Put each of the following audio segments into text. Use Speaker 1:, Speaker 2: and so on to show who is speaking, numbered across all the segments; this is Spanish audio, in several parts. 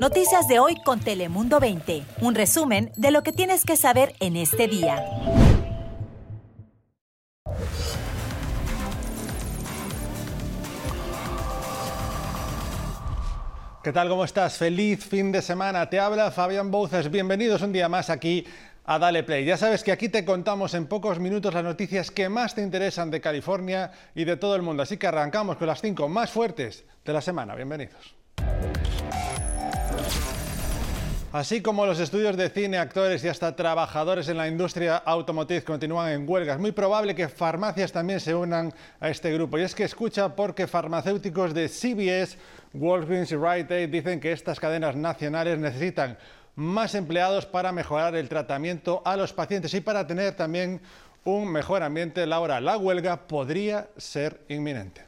Speaker 1: Noticias de hoy con Telemundo 20. Un resumen de lo que tienes que saber en este día.
Speaker 2: ¿Qué tal? ¿Cómo estás? Feliz fin de semana. Te habla Fabián Bouzas. Bienvenidos un día más aquí a Dale Play. Ya sabes que aquí te contamos en pocos minutos las noticias que más te interesan de California y de todo el mundo. Así que arrancamos con las cinco más fuertes de la semana. Bienvenidos. Así como los estudios de cine, actores y hasta trabajadores en la industria automotriz continúan en huelga, es muy probable que farmacias también se unan a este grupo. Y es que escucha porque farmacéuticos de CBS, Walgreens y Rite Aid dicen que estas cadenas nacionales necesitan más empleados para mejorar el tratamiento a los pacientes y para tener también un mejor ambiente laboral. La huelga podría ser inminente.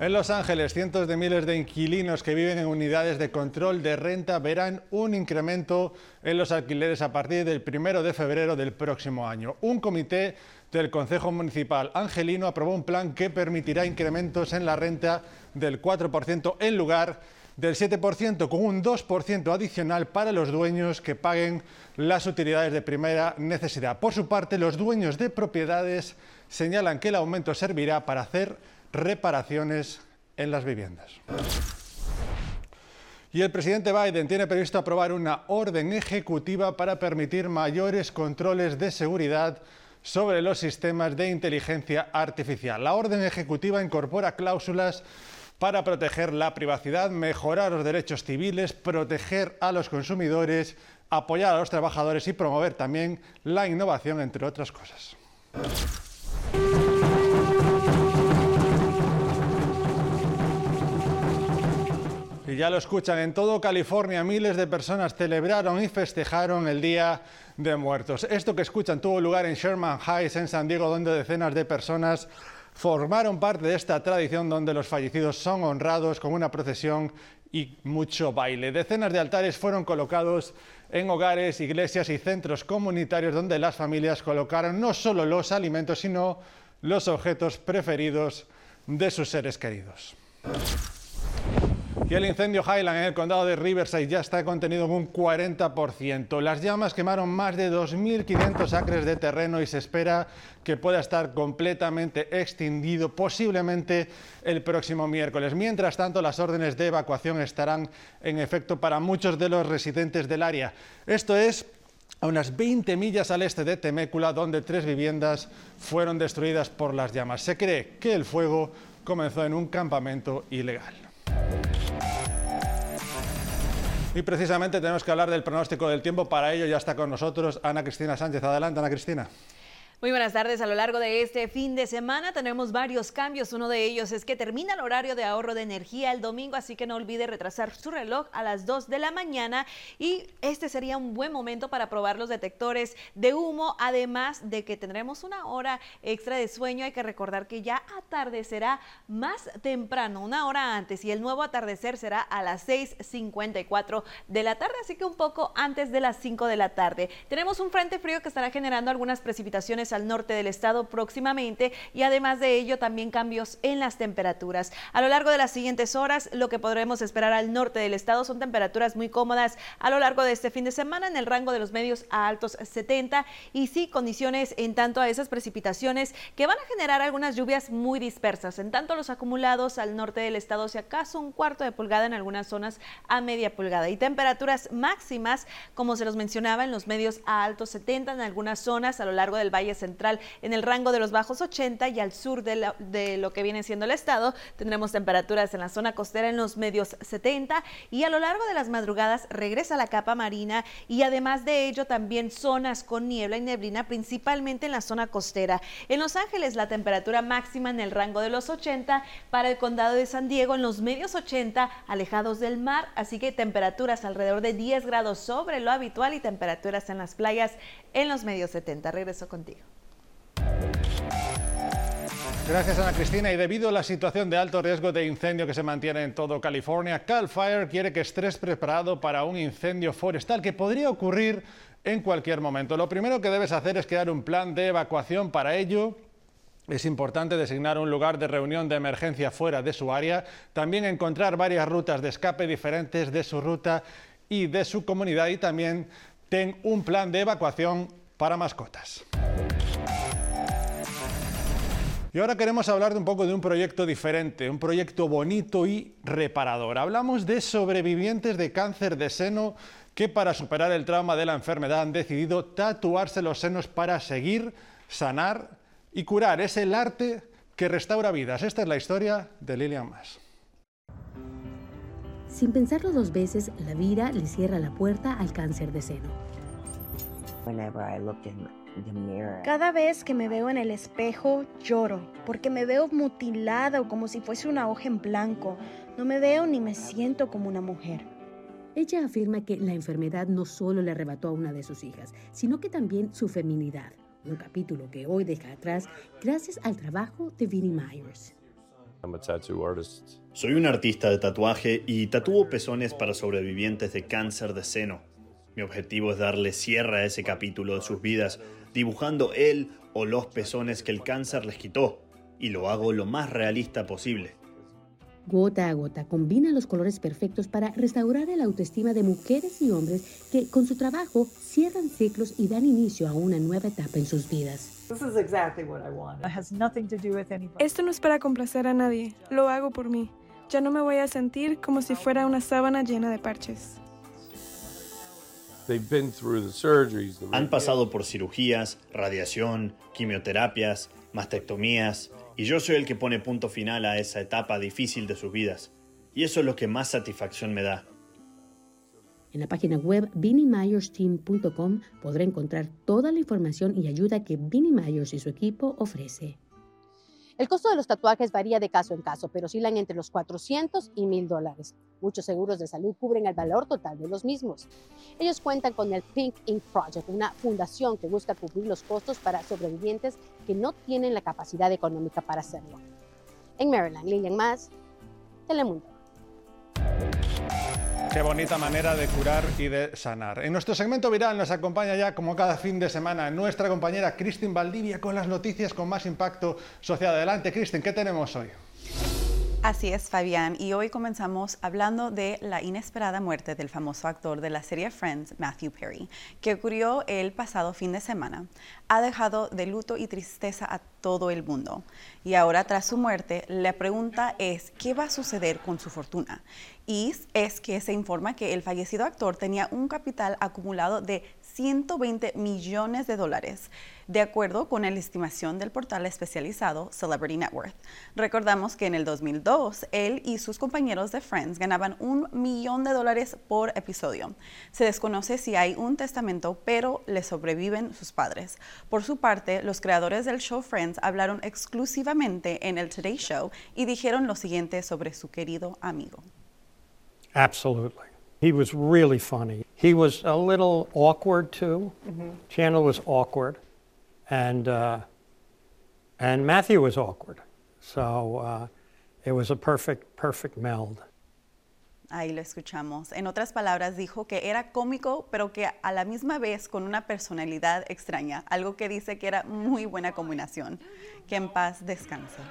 Speaker 2: En Los Ángeles, cientos de miles de inquilinos que viven en unidades de control de renta verán un incremento en los alquileres a partir del primero de febrero del próximo año. Un comité del Consejo Municipal Angelino aprobó un plan que permitirá incrementos en la renta del 4% en lugar del 7%, con un 2% adicional para los dueños que paguen las utilidades de primera necesidad. Por su parte, los dueños de propiedades señalan que el aumento servirá para hacer reparaciones en las viviendas. Y el presidente Biden tiene previsto aprobar una orden ejecutiva para permitir mayores controles de seguridad sobre los sistemas de inteligencia artificial. La orden ejecutiva incorpora cláusulas para proteger la privacidad, mejorar los derechos civiles, proteger a los consumidores, apoyar a los trabajadores y promover también la innovación, entre otras cosas. Ya lo escuchan, en todo California miles de personas celebraron y festejaron el Día de Muertos. Esto que escuchan tuvo lugar en Sherman Heights, en San Diego, donde decenas de personas formaron parte de esta tradición donde los fallecidos son honrados con una procesión y mucho baile. Decenas de altares fueron colocados en hogares, iglesias y centros comunitarios donde las familias colocaron no solo los alimentos, sino los objetos preferidos de sus seres queridos. Y el incendio Highland en el condado de Riverside ya está contenido en un 40%. Las llamas quemaron más de 2.500 acres de terreno y se espera que pueda estar completamente extinguido posiblemente el próximo miércoles. Mientras tanto, las órdenes de evacuación estarán en efecto para muchos de los residentes del área. Esto es a unas 20 millas al este de Temécula, donde tres viviendas fueron destruidas por las llamas. Se cree que el fuego comenzó en un campamento ilegal. Y precisamente tenemos que hablar del pronóstico del tiempo. Para ello ya está con nosotros Ana Cristina Sánchez. Adelante, Ana Cristina.
Speaker 3: Muy buenas tardes. A lo largo de este fin de semana tenemos varios cambios. Uno de ellos es que termina el horario de ahorro de energía el domingo, así que no olvide retrasar su reloj a las 2 de la mañana y este sería un buen momento para probar los detectores de humo, además de que tendremos una hora extra de sueño. Hay que recordar que ya atardecerá más temprano, una hora antes, y el nuevo atardecer será a las 6.54 de la tarde, así que un poco antes de las 5 de la tarde. Tenemos un frente frío que estará generando algunas precipitaciones al norte del estado próximamente y además de ello también cambios en las temperaturas. A lo largo de las siguientes horas lo que podremos esperar al norte del estado son temperaturas muy cómodas a lo largo de este fin de semana en el rango de los medios a altos 70 y sí condiciones en tanto a esas precipitaciones que van a generar algunas lluvias muy dispersas. En tanto los acumulados al norte del estado si acaso un cuarto de pulgada en algunas zonas a media pulgada y temperaturas máximas como se los mencionaba en los medios a altos 70 en algunas zonas a lo largo del valle central en el rango de los bajos 80 y al sur de, lo que viene siendo el estado tendremos temperaturas en la zona costera en los medios 70 y a lo largo de las madrugadas regresa la capa marina y además de ello también zonas con niebla y neblina principalmente en la zona costera. En Los Ángeles la temperatura máxima en el rango de los 80 para el condado de San Diego en los medios 80 alejados del mar, así que temperaturas alrededor de 10 grados sobre lo habitual y temperaturas en las playas en los medios 70. Regreso contigo.
Speaker 2: Gracias Ana Cristina. Y debido a la situación de alto riesgo de incendio que se mantiene en todo California, Cal Fire quiere que estés preparado para un incendio forestal que podría ocurrir en cualquier momento. Lo primero que debes hacer es crear un plan de evacuación para ello Es importante designar un lugar de reunión de emergencia fuera de su área, también encontrar varias rutas de escape diferentes de su ruta y de su comunidad y también ten un plan de evacuación para mascotas. Y ahora queremos hablar de un poco de un proyecto diferente, un proyecto bonito y reparador. Hablamos de sobrevivientes de cáncer de seno que para superar el trauma de la enfermedad han decidido tatuarse los senos para seguir, sanar y curar. Es el arte que restaura vidas. Esta es la historia de Lilian Mas.
Speaker 4: Sin pensarlo dos veces, la vida le cierra la puerta al cáncer de seno.
Speaker 5: Cada vez que me veo en el espejo, lloro, porque me veo mutilada o como si fuese una hoja en blanco. No me veo ni me siento como una mujer.
Speaker 4: Ella afirma que la enfermedad no solo le arrebató a una de sus hijas, sino que también su feminidad, un capítulo que hoy deja atrás gracias al trabajo de Vinnie Myers.
Speaker 6: Soy un artista de tatuaje y tatúo pezones para sobrevivientes de cáncer de seno. Mi objetivo es darle cierre a ese capítulo de sus vidas, dibujando él o los pezones que el cáncer les quitó, y lo hago lo más realista posible.
Speaker 4: Gota a gota combina los colores perfectos para restaurar el autoestima de mujeres y hombres que con su trabajo cierran ciclos y dan inicio a una nueva etapa en sus vidas.
Speaker 7: Esto no es para complacer a nadie, lo hago por mí. Ya no me voy a sentir como si fuera una sábana llena de parches.
Speaker 6: Han pasado por cirugías, radiación, quimioterapias, mastectomías, y yo soy el que pone punto final a esa etapa difícil de sus vidas. Y eso es lo que más satisfacción me da.
Speaker 4: En la página web BinnieMyersTeam.com podrá encontrar toda la información y ayuda que Vinnie Myers y su equipo ofrece.
Speaker 8: El costo de los tatuajes varía de caso en caso, pero oscilan entre los 400 y 1000 dólares. Muchos seguros de salud cubren el valor total de los mismos. Ellos cuentan con el Pink Ink Project, una fundación que busca cubrir los costos para sobrevivientes que no tienen la capacidad económica para hacerlo. En Maryland, Lilian Más, Telemundo.
Speaker 2: Qué bonita manera de curar y de sanar. En nuestro segmento viral nos acompaña ya como cada fin de semana nuestra compañera Cristin Valdivia con las noticias con más impacto social. Adelante, Cristin, ¿qué tenemos hoy?
Speaker 9: Así es, Fabián, y hoy comenzamos hablando de la inesperada muerte del famoso actor de la serie Friends, Matthew Perry, que ocurrió el pasado fin de semana. Ha dejado de luto y tristeza a todo el mundo. Y ahora, tras su muerte, la pregunta es, ¿qué va a suceder con su fortuna? Y es que se informa que el fallecido actor tenía un capital acumulado de 120 millones de dólares, de acuerdo con la estimación del portal especializado Celebrity Net Worth. Recordamos que en el 2002, él y sus compañeros de Friends ganaban un millón de dólares por episodio. Se desconoce si hay un testamento, pero le sobreviven sus padres. Por su parte, los creadores del show Friends hablaron exclusivamente en el Today Show y dijeron lo siguiente sobre su querido amigo.
Speaker 10: Absolutely. He was really funny. He was a little awkward too. Chandler was awkward, and uh, and Matthew was awkward. So uh, it was a perfect, perfect meld.
Speaker 9: Ahí lo escuchamos. En otras palabras, dijo que era cómico, pero que a la misma vez con una personalidad extraña, algo que dice que era muy buena combinación. Que en paz descanse.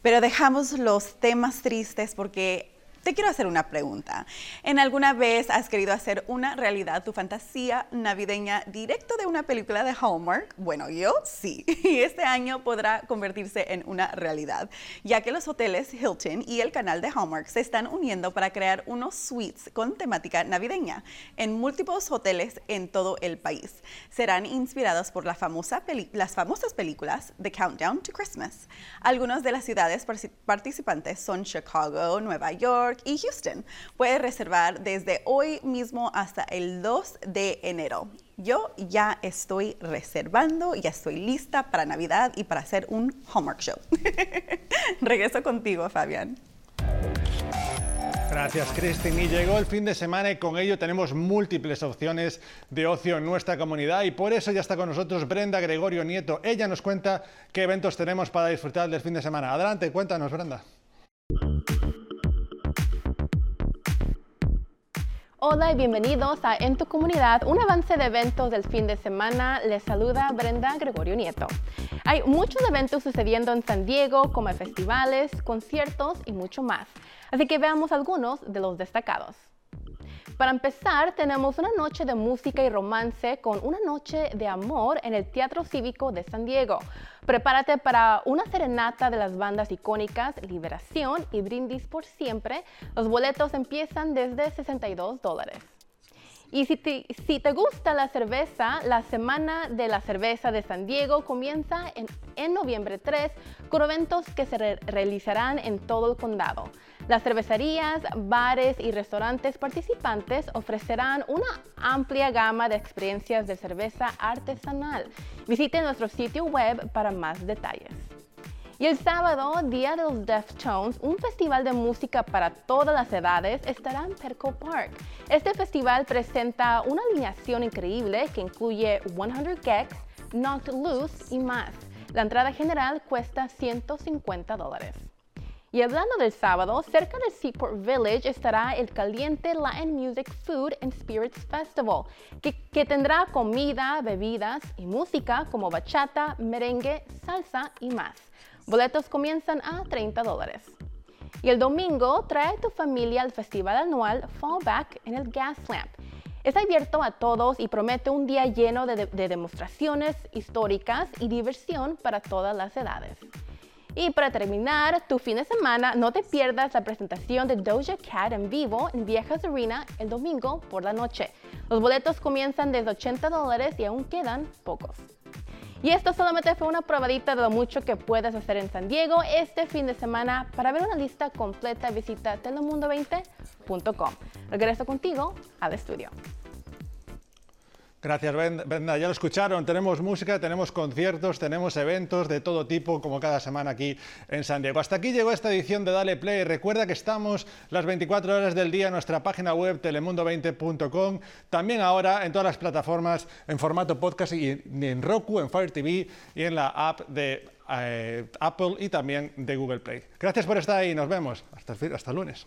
Speaker 9: Pero dejamos los temas tristes porque te quiero hacer una pregunta. ¿En alguna vez has querido hacer una realidad tu fantasía navideña directo de una película de Hallmark? Bueno, yo sí. Y este año podrá convertirse en una realidad, ya que los hoteles Hilton y el canal de Hallmark se están uniendo para crear unos suites con temática navideña en múltiples hoteles en todo el país. Serán inspirados por la famosa las famosas películas The Countdown to Christmas. Algunas de las ciudades participantes son Chicago, Nueva York, y Houston. Puedes reservar desde hoy mismo hasta el 2 de enero. Yo ya estoy reservando, ya estoy lista para Navidad y para hacer un Hallmark Show. Regreso contigo, Fabián.
Speaker 2: Gracias, Cristin. Y llegó el fin de semana y con ello tenemos múltiples opciones de ocio en nuestra comunidad y por eso ya está con nosotros Brenda Gregorio Nieto. Ella nos cuenta qué eventos tenemos para disfrutar del fin de semana. Adelante, cuéntanos, Brenda.
Speaker 11: Hola y bienvenidos a En tu comunidad, un avance de eventos del fin de semana. Les saluda Brenda Gregorio Nieto. Hay muchos eventos sucediendo en San Diego, como festivales, conciertos y mucho más. Así que veamos algunos de los destacados. Para empezar, tenemos una noche de música y romance con una noche de amor en el Teatro Cívico de San Diego. Prepárate para una serenata de las bandas icónicas Liberación y Brindis por Siempre. Los boletos empiezan desde 62 dólares. Y si te, gusta la cerveza, la Semana de la Cerveza de San Diego comienza en, noviembre 3 con eventos que se realizarán en todo el condado. Las cervecerías, bares y restaurantes participantes ofrecerán una amplia gama de experiencias de cerveza artesanal. Visite nuestro sitio web para más detalles. Y el sábado, Día de los Deftones, un festival de música para todas las edades, estará en Perco Park. Este festival presenta una alineación increíble que incluye 100 Gex, Knocked Loose y más. La entrada general cuesta 150 dólares. Y hablando del sábado, cerca del Seaport Village estará el Caliente Latin Music Food and Spirits Festival, que, que, tendrá comida, bebidas y música como bachata, merengue, salsa y más. Boletos comienzan a 30 dólares. Y el domingo trae a tu familia al festival anual Fallback en el Gaslamp. Está abierto a todos y promete un día lleno de, de demostraciones históricas y diversión para todas las edades. Y para terminar tu fin de semana, no te pierdas la presentación de Doja Cat en vivo en Viejas Arena el domingo por la noche. Los boletos comienzan desde 80 dólares y aún quedan pocos. Y esto solamente fue una probadita de lo mucho que puedes hacer en San Diego este fin de semana. Para ver una lista completa visita telemundo20.com. Regreso contigo al estudio.
Speaker 2: Gracias, Brenda. Ya lo escucharon. Tenemos música, tenemos conciertos, tenemos eventos de todo tipo, como cada semana aquí en San Diego. Hasta aquí llegó esta edición de Dale Play. Recuerda que estamos las 24 horas del día en nuestra página web telemundo20.com. También ahora en todas las plataformas en formato podcast y en Roku, en Fire TV y en la app de eh, Apple y también de Google Play. Gracias por estar ahí. Nos vemos. Hasta, hasta el lunes.